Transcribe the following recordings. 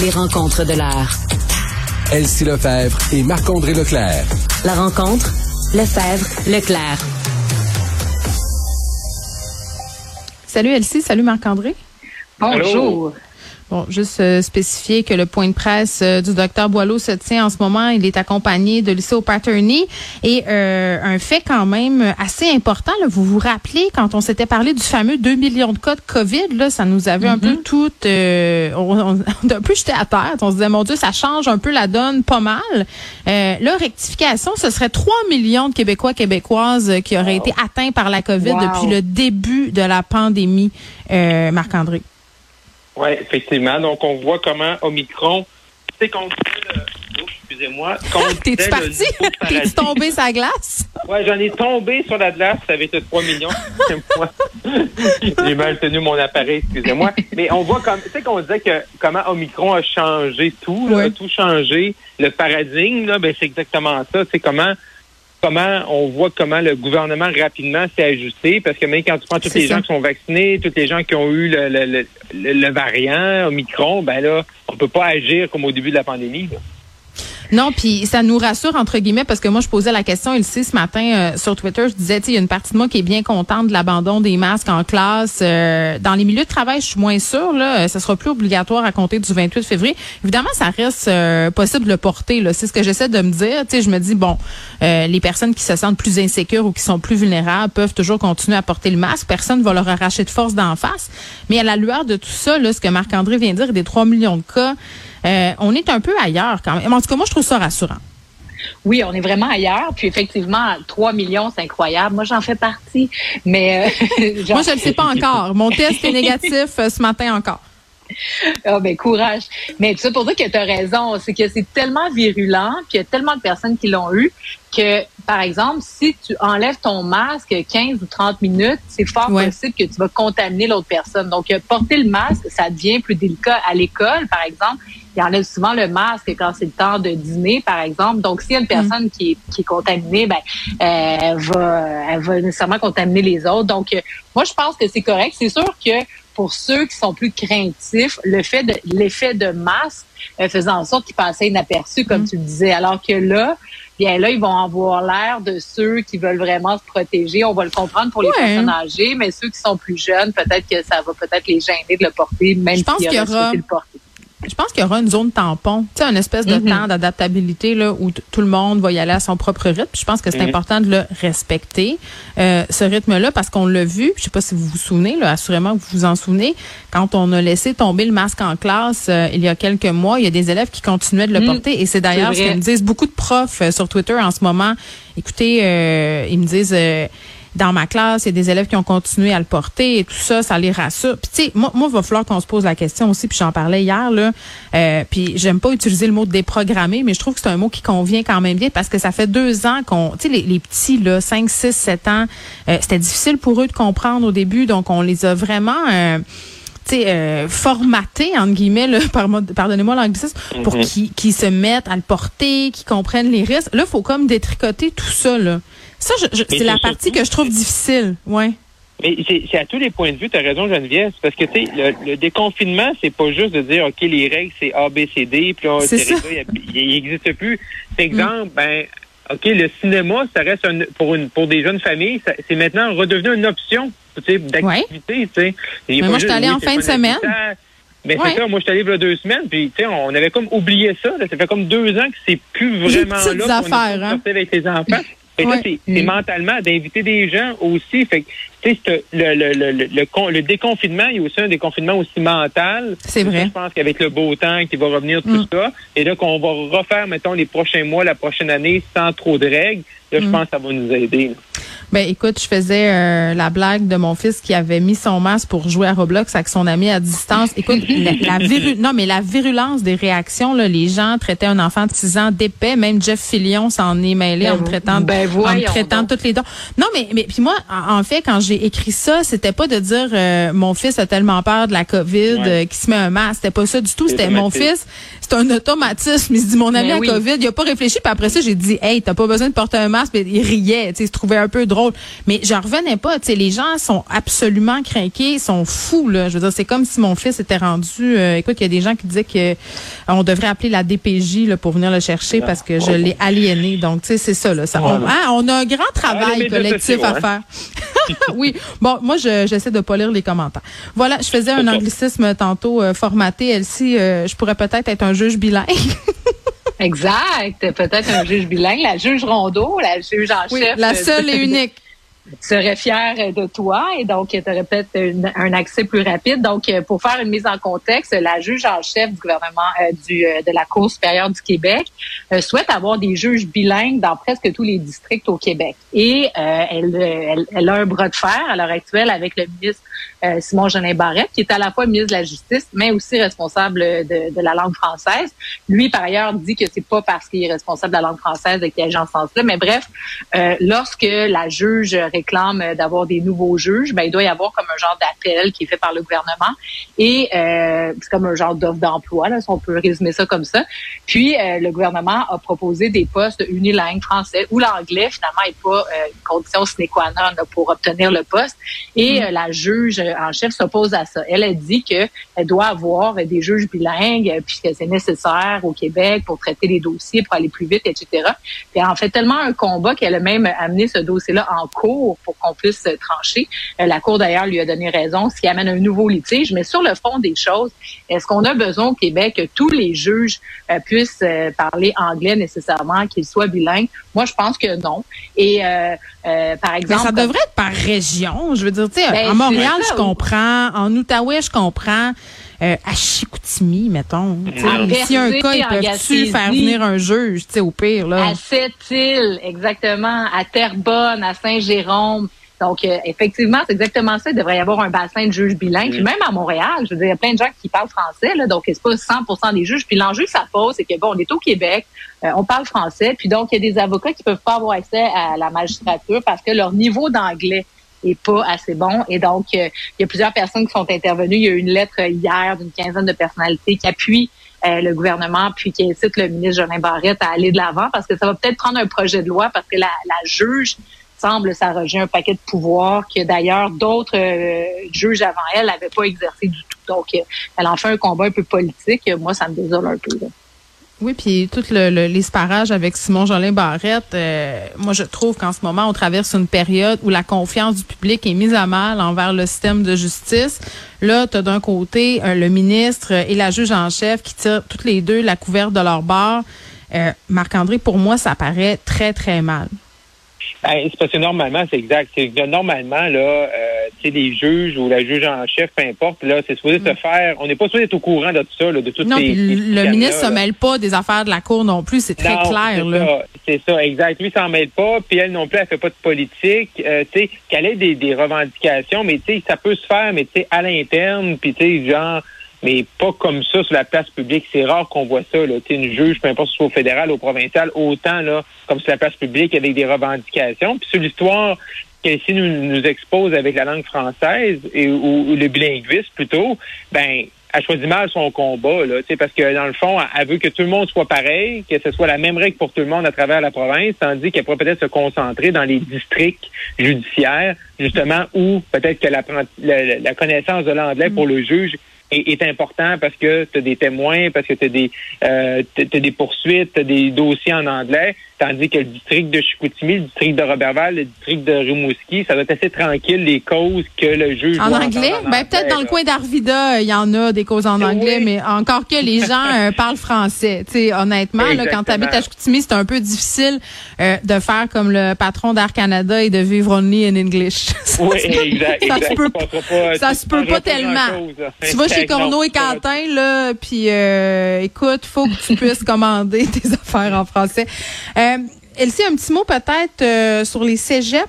Les rencontres de l'heure. Elsie Lefebvre et Marc-André Leclerc. La rencontre, Lefebvre, Leclerc. Salut Elsie, salut Marc-André. Bonjour. Bon, juste euh, spécifier que le point de presse euh, du docteur Boileau se tient en ce moment. Il est accompagné de Lucie Paterny. Et euh, un fait quand même assez important, là, vous vous rappelez quand on s'était parlé du fameux 2 millions de cas de COVID, là, ça nous avait un peu tout... on, on, a un peu jeté à terre. On se disait, mon Dieu, ça change un peu la donne pas mal. là, rectification, ce serait 3 millions de Québécois, Québécoises qui auraient été atteints par la COVID depuis le début de la pandémie. Marc-André. Oui, effectivement. Donc, on voit comment Omicron, c'est qu'on oh, excusez-moi. T'es-tu parti? T'es-tu tombé sur la glace? Oui, j'en ai tombé sur la glace. Ça avait été 3 millions. J'ai mal tenu mon appareil, excusez-moi. Mais on voit comme, tu sais qu'on disait que comment Omicron a changé tout, a tout changé. Le paradigme, là, ben, c'est exactement ça. C'est comment comment on voit comment le gouvernement rapidement s'est ajusté, parce que même quand tu prends tous les gens qui sont vaccinés, tous les gens qui ont eu le, le, le, le variant Omicron, ben là, on peut pas agir comme au début de la pandémie. Non, puis ça nous rassure entre guillemets parce que moi je posais la question ici ce matin euh, sur Twitter, je disais il y a une partie de moi qui est bien contente de l'abandon des masques en classe euh, dans les milieux de travail, je suis moins sûre là, ça sera plus obligatoire à compter du 28 février. Évidemment, ça reste euh, possible de le porter c'est ce que j'essaie de me dire, tu sais je me dis bon, les personnes qui se sentent plus insécures ou qui sont plus vulnérables peuvent toujours continuer à porter le masque, personne ne va leur arracher de force d'en face, mais à la lueur de tout ça là, ce que Marc-André vient de dire des 3 millions de cas euh, on est un peu ailleurs quand même. En tout cas, moi, je trouve ça rassurant. Oui, on est vraiment ailleurs. Puis effectivement, 3 millions, c'est incroyable. Moi, j'en fais partie. Mais euh, moi, je ne le sais pas encore. Mon test est négatif euh, ce matin encore. Ah ben courage. Mais ça pour dire que tu as raison, c'est que c'est tellement virulent, puis il y a tellement de personnes qui l'ont eu que par exemple, si tu enlèves ton masque 15 ou 30 minutes, c'est fort possible que tu vas contaminer l'autre personne. Donc porter le masque, ça devient plus délicat à l'école par exemple il enlève souvent le masque quand c'est le temps de dîner, par exemple. Donc, s'il y a une personne qui, est, qui est contaminée, ben, elle va, elle va nécessairement contaminer les autres. Donc, euh, moi, je pense que c'est correct. C'est sûr que pour ceux qui sont plus craintifs, le fait de l'effet de masque euh, faisait en sorte qu'ils passaient inaperçus, comme mm. tu le disais. Alors que là, bien là, ils vont avoir l'air de ceux qui veulent vraiment se protéger. On va le comprendre pour les personnes âgées, mais ceux qui sont plus jeunes, peut-être que ça va peut-être les gêner de le porter, même s'ils auraient souhaité le porter. Je pense qu'il y aura une zone tampon, tu sais, une espèce de mm-hmm. temps d'adaptabilité là où tout le monde va y aller à son propre rythme. je pense que c'est mm-hmm. important de le respecter, euh, ce rythme-là, parce qu'on l'a vu. Je sais pas si vous vous souvenez, là, assurément que vous vous en souvenez, quand on a laissé tomber le masque en classe euh, il y a quelques mois, il y a des élèves qui continuaient de le mm. porter. Et c'est d'ailleurs ce que me disent beaucoup de profs euh, sur Twitter en ce moment. Écoutez, ils me disent dans ma classe, il y a des élèves qui ont continué à le porter et tout ça, ça les rassure. Puis tu sais, moi, moi, il va falloir qu'on se pose la question aussi, puis j'en parlais hier, là. Euh, puis j'aime pas utiliser le mot déprogrammer, mais je trouve que c'est un mot qui convient quand même bien parce que ça fait deux ans qu'on, tu sais, les, les, petits, là, 5, 6, 7 ans, euh, c'était difficile pour eux de comprendre au début, donc on les a vraiment... Euh, euh, formatés, entre guillemets, là, pardonnez-moi l'anglicisme, pour mm-hmm. qu'ils se mettent à le porter, qu'ils comprennent les risques. Là, il faut comme détricoter tout ça. Là. Ça, c'est la partie que je trouve difficile. Ouais. Mais c'est à tous les points de vue, tu as raison, Geneviève, parce que tu sais, le, déconfinement, c'est pas juste de dire OK, les règles, c'est A, B, C, D, puis on il n'existe plus. Par exemple, mm. ben OK, le cinéma, ça reste pour une pour des jeunes familles, c'est maintenant redevenu une option d'activité. sais. Mais moi, je suis allée en fin de semaine. Mais c'est ça, moi, je suis allé il y a deux semaines, puis tu sais, on avait comme oublié ça. Ça fait comme deux ans que c'est plus vraiment là. affaires, hein? avec tes enfants. Et là, c'est mm. mentalement d'inviter des gens aussi. Fait tu sais, le, le, le, le, le déconfinement, il y a aussi un déconfinement aussi mental. C'est vrai. Je pense qu'avec le beau temps qui va revenir, tout mm. ça, et là qu'on va refaire, mettons, les prochains mois, la prochaine année, sans trop de règles, là, je mm. pense que ça va nous aider. Ben écoute, je faisais euh, la blague de mon fils qui avait mis son masque pour jouer à Roblox avec son ami à distance. Écoute, la, non mais la virulence des réactions là, les gens traitaient un enfant de 6 ans d'épais, même Jeff Fillion s'en est mêlé en me traitant ben, en traitant toutes les dents. Non mais mais puis moi en fait quand j'ai écrit ça, c'était pas de dire euh, mon fils a tellement peur de la Covid euh, qu'il se met un masque, c'était pas ça du tout, c'était mon fils, c'est un automatisme, il se dit mon ami ben a Covid, il a pas réfléchi puis après ça j'ai dit "Hey, t'as pas besoin de porter un masque", mais il riait, tu sais, il se trouvait un peu drôle. Mais je revenais pas. Tu sais, les gens sont absolument craqués, sont fous là. Je veux dire, c'est comme si mon fils était rendu. Euh, écoute, il y a des gens qui disaient que on devrait appeler la DPJ là, pour venir le chercher parce que je l'ai aliéné. Donc, tu sais, c'est ça là. Ça, on, hein, on, a un grand travail collectif à faire. oui. Bon, moi, j'essaie de pas lire les commentaires. Voilà, je faisais un anglicisme tantôt euh, formaté. Elsie, euh, je pourrais peut-être être un juge bilingue. exact. Peut-être un juge bilingue, la juge Rondeau, la juge en chef. La seule et unique serait fier de toi et donc tu aurais peut-être un accès plus rapide. Donc, euh, pour faire une mise en contexte, la juge en chef du gouvernement euh, du, euh, de la Cour supérieure du Québec souhaite avoir des juges bilingues dans presque tous les districts au Québec. Et elle, elle, elle, a un bras de fer à l'heure actuelle avec le ministre Simon Jeanin Barrette, qui est à la fois ministre de la Justice, mais aussi responsable de, de la langue française. Lui, par ailleurs, dit que c'est pas parce qu'il est responsable de la langue française qu'il agit en ce sens-là. Mais bref, lorsque la juge réclame euh, d'avoir des nouveaux juges, ben il doit y avoir comme un genre d'appel qui est fait par le gouvernement et euh, c'est comme un genre d'offre d'emploi, là, si on peut résumer ça comme ça. Puis euh, le gouvernement a proposé des postes unilingues français où l'anglais finalement est pas une condition sine qua non pour obtenir le poste. Et mm. la juge en chef s'oppose à ça. Elle a dit que elle doit avoir des juges bilingues puisque c'est nécessaire au Québec pour traiter les dossiers, pour aller plus vite, etc. Puis elle en fait tellement un combat qu'elle a même amené ce dossier-là en cours pour qu'on puisse trancher. Euh, la Cour, d'ailleurs, lui a donné raison, ce qui amène un nouveau litige. Mais sur le fond des choses, est-ce qu'on a besoin au Québec que tous les juges euh, puissent euh, parler anglais nécessairement, qu'ils soient bilingues? Moi, je pense que non. Et par exemple... Mais ça devrait être par région. Je veux dire, tu sais, ben, à Montréal, je comprends. En Outaouais, je comprends. À Chicoutimi, mettons. Si un cas, ils peuvent-tu faire venir un juge, tu sais, au pire, là? À Sept-Îles, exactement. À Terrebonne, à Saint-Jérôme donc, euh, effectivement, c'est exactement ça. Il devrait y avoir un bassin de juges bilingues. Puis même à Montréal, je veux dire, il y a plein de gens qui parlent français, là, donc c'est pas 100% des juges. Puis l'enjeu que ça pose, c'est que, bon, on est au Québec, euh, on parle français, puis donc il y a des avocats qui peuvent pas avoir accès à la magistrature parce que leur niveau d'anglais est pas assez bon. Et donc, euh, il y a plusieurs personnes qui sont intervenues. Il y a eu une lettre hier d'une quinzaine de personnalités qui appuient le gouvernement, puis qui incite le ministre Jolin Barrette à aller de l'avant parce que ça va peut-être prendre un projet de loi parce que la, juge semble s'arroger un paquet de pouvoirs que d'ailleurs d'autres euh, juges avant elle n'avaient pas exercé du tout. Donc, euh, elle en fait un combat un peu politique. Moi, ça me désole un peu. Oui, puis tout le, l'esparage avec Simon Jolin Barrette, euh, moi je trouve qu'en ce moment on traverse une période où la confiance du public est mise à mal envers le système de justice. Là, tu as d'un côté le ministre et la juge en chef qui tirent toutes les deux la couverte de leur barre. Marc-André, pour moi, ça paraît très, très mal. Ben, c'est parce que normalement, c'est exact. C'est que normalement, là, euh, tu sais, les juges ou la juge en chef, peu importe, là, c'est supposé se mm. faire. On n'est pas supposé être au courant de tout ça, là, de toutes non, le ministre ne se mêle pas des affaires de la Cour non plus, c'est très clair. là. C'est ça, exact. Lui, s'en mêle pas, puis elle non plus, elle fait pas de politique. Euh, tu sais, qu'elle ait des, des revendications, mais tu sais, ça peut se faire, mais tu sais, à l'interne, puis tu sais, genre mais pas comme ça sur la place publique. C'est rare qu'on voit ça. Là. une juge, peu importe si c'est au fédéral ou au provincial, autant là, comme sur la place publique avec des revendications. Puis sur l'histoire qu'ici nous, nous expose avec la langue française et, ou, le bilinguisme plutôt, ben elle choisit mal son combat, là, parce que dans le fond, elle veut que tout le monde soit pareil, que ce soit la même règle pour tout le monde à travers la province, tandis qu'elle pourrait peut-être se concentrer dans les districts judiciaires, justement, où peut-être que la, la, connaissance de l'anglais pour le juge est, important parce que tu as des témoins, parce que tu as des euh, des poursuites, tu as des dossiers en anglais, tandis que le district de Chicoutimi, le district de Roberval, le district de Rimouski, ça va être assez tranquille les causes que le juge En anglais, ben peut-être dans le coin d'Arvida, il y en a des causes en anglais, mais encore que les gens euh, parlent français. Tu sais, honnêtement, là, quand tu habites à Chicoutimi, c'est un peu difficile euh, de faire comme le patron d'Air Canada et de vivre only in English. oui, exact. ça se peut pas, ça se peut pas tellement. Tu vas chez Corneau et Quentin, là, puis euh, écoute, faut que tu puisses commander tes affaires en français. Euh, Elsie, un petit mot peut-être euh, sur les cégeps?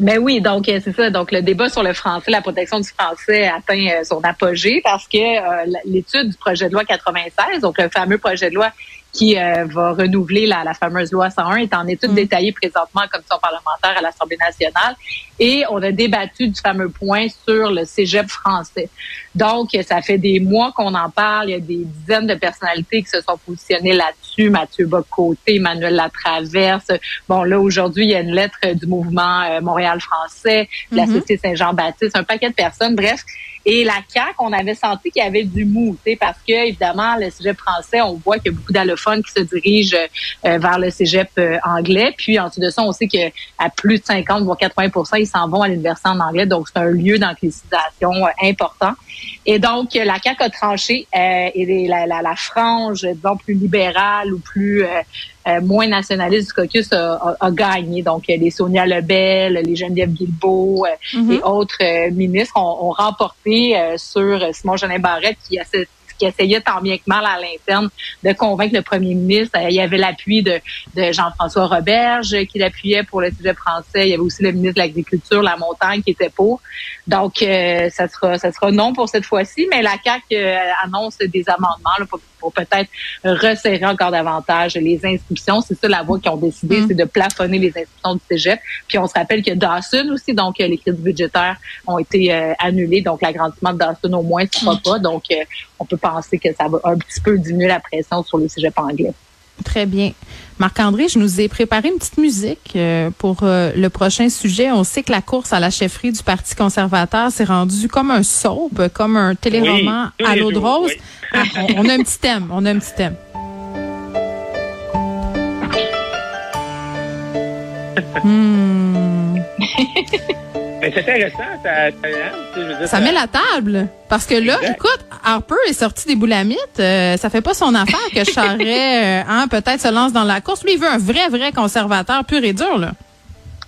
Ben oui, donc euh, c'est ça. Donc le débat sur le français, la protection du français atteint son apogée parce que l'étude du projet de loi 96, donc le fameux projet de loi qui euh, va renouveler la, la, fameuse loi 101 est en étude mm. détaillée présentement en commission parlementaire à l'Assemblée nationale et on a débattu du fameux point sur le cégep français. Donc, ça fait des mois qu'on en parle. Il y a des dizaines de personnalités qui se sont positionnées là-dessus Mathieu Bocoté, Emmanuel Latraverse. Bon, là, aujourd'hui, il y a une lettre du mouvement euh, Montréal français, de la mm-hmm. Société Saint-Jean-Baptiste, un paquet de personnes. Bref, et la CAQ, on avait senti qu'il y avait du mou, parce que évidemment, le cégep français, on voit qu'il y a beaucoup d'allophones qui se dirigent euh, vers le cégep euh, anglais. Puis en dessous de ça, on sait qu'à plus de 50 voire 80% ils s'en vont à l'université en anglais. Donc c'est un lieu d'anglicisation euh, important. Et donc la CAQ a tranché et la, la, la, frange, disons plus libérale ou plus moins nationaliste du caucus a, a, gagné. Donc, les Sonia Lebel, les Geneviève Guilbeault mm-hmm. et autres ministres ont, ont remporté euh, sur Simon Jeanin Barrette qui a cette qui essayait tant bien que mal à l'interne de convaincre le premier ministre. Euh, il y avait l'appui de, de Jean-François Roberge qui l'appuyait pour le sujet français. Il y avait aussi le ministre de l'Agriculture, la montagne, qui était pour. Donc, euh, ça sera ça sera non pour cette fois-ci, mais la CAQ euh, annonce des amendements pour, peut-être resserrer encore davantage les inscriptions. C'est ça la voie qu'ils ont décidé, mm. c'est de plafonner les inscriptions du cégep. Puis on se rappelle que Dawson aussi, donc les crédits budgétaires ont été annulés, donc l'agrandissement de Dawson au moins ne sera mm. pas. Donc, on peut penser que ça va un petit peu diminuer la pression sur le cégep anglais. Très bien. Marc-André, je nous ai préparé une petite musique euh, pour euh, le prochain sujet. On sait que la course à la chefferie du Parti conservateur s'est rendue comme un soap, comme un téléroman à l'eau de rose. Ah, on, a un petit thème. On a un petit thème. hmm. c'est intéressant. Ça, hein, ça, met la table. Parce que là, écoute, Harper est sorti des boulamites. Euh, ça fait pas son affaire que Charret, euh, hein, peut-être se lance dans la course. Lui, il veut un vrai, vrai conservateur pur et dur, là.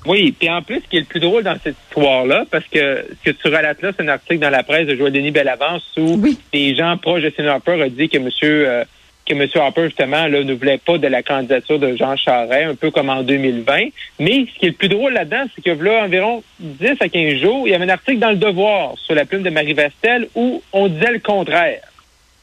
Oui, puis en plus, ce qui est le plus drôle dans cette histoire-là, parce que ce que tu relates là, c'est un article dans la presse de Joël Denis Bellavance où des gens proches de Sénat Harper ont dit que monsieur euh, que M. Harper, justement, là, ne voulait pas de la candidature de Jean Charest, un peu comme en 2020. Mais ce qui est le plus drôle là-dedans, c'est que là, environ 10 à 15 jours, il y avait un article dans le Devoir sur la plume de Marie Vestel où on disait le contraire.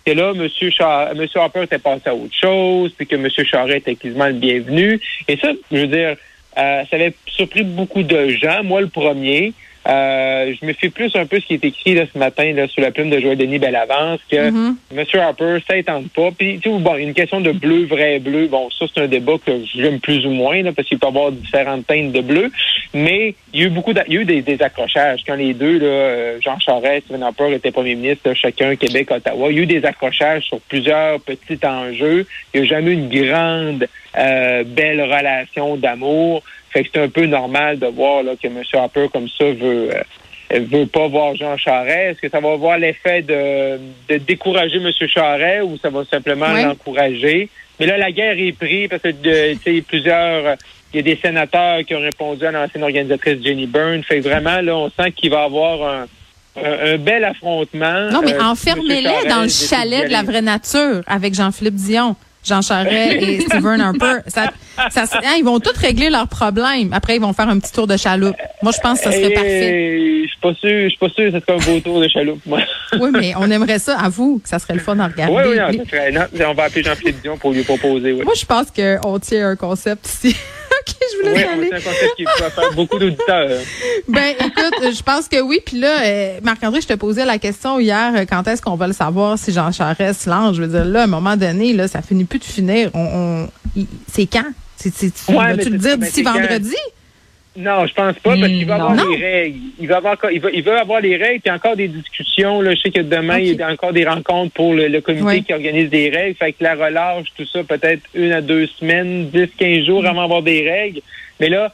Que là, M. Char M. Harper était passé à autre chose, puis que M. Charest était quasiment le bienvenu. Et ça, je veux dire, euh, ça avait surpris beaucoup de gens, moi le premier. Euh, je me fais plus un peu ce qui est écrit là, ce matin là, sur la plume de Joël Denis Bellavance, que mm-hmm. M. Harper, ça étend pas. Puis, tu sais, bon, une question de bleu, vrai bleu, bon, ça, c'est un débat que j'aime plus ou moins, là, parce qu'il peut y avoir différentes teintes de bleu. Mais il y a eu beaucoup il y a eu des, accrochages. Quand les deux, là, euh, Jean Charest, Stephen Harper étaient premiers ministres, chacun Québec, Ottawa, il y a eu des accrochages sur plusieurs petits enjeux. Il n'y a jamais eu une grande, euh, belle relation d'amour. Fait que c'est un peu normal de voir là, que M. Harper, comme ça, veut euh, veut pas voir Jean Charest. Est-ce que ça va avoir l'effet de, de décourager M. Charest ou ça va simplement l'encourager? Mais là, la guerre est prise parce que de, plusieurs il y a des sénateurs qui ont répondu à l'ancienne organisatrice Jenny Byrne. Fait que vraiment, là, on sent qu'il va y avoir un, un, bel affrontement. Non, mais euh, enfermez-les dans le chalet de la vraie nature avec Jean-Philippe Dion. Jean Charest et Stephen Harper. Ça, ça, hein, ils vont tous régler leurs problèmes. Après, ils vont faire un petit tour de chaloupe. Moi, je pense que ça serait parfait. Je suis pas sûr, je suis pas sûr que ce serait un beau tour de chaloupe, moi. oui, mais on aimerait ça à vous, que ça serait le fun à regarder. Oui, oui, non, ça serait, non, on va appeler Jean-Philippe Dion pour lui proposer. Oui. Moi, je pense qu'on tient un concept ici. OK, je voulais oui, aller. C'est un concept qui va faire beaucoup d'auditeurs. ben, écoute, je pense que oui. Puis là, euh, Marc-André, je te posais la question hier, euh, quand est-ce qu'on va le savoir si Jean Charest lance? Je veux dire, là, à un moment donné, là, ça finit plus de finir. On, c'est quand? Vas-tu le dire d'ici vendredi? Non, je pense pas, parce qu'il va avoir les règles. Il va avoir, il va, il va avoir les règles, puis encore des discussions. Là, je sais que demain, il y a encore des rencontres pour le, comité qui organise des règles. Fait que la relâche, tout ça, peut-être une à deux semaines, dix, quinze jours avant d'avoir des règles. Mais là,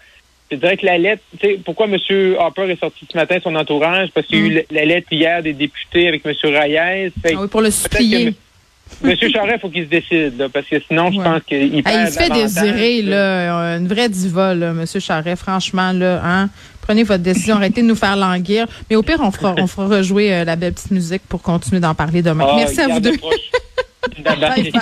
je dirais que la lettre, tu sais, pourquoi M. Harper est sorti ce matin, son entourage? Parce qu'il y a eu mm. la, lettre hier des députés avec M. Reyes. Fait ah oui, pour le supplier. Monsieur Charest, il faut qu'il se décide, parce que sinon, je pense qu'il perd Il se fait désirer, là, une vraie diva, là, Monsieur Charest. Franchement, là, hein. Prenez votre décision, arrêtez de nous faire languir. Mais au pire, on fera, on fera rejouer euh, la belle petite musique pour continuer d'en parler demain. Ah, Merci à vous deux. bye.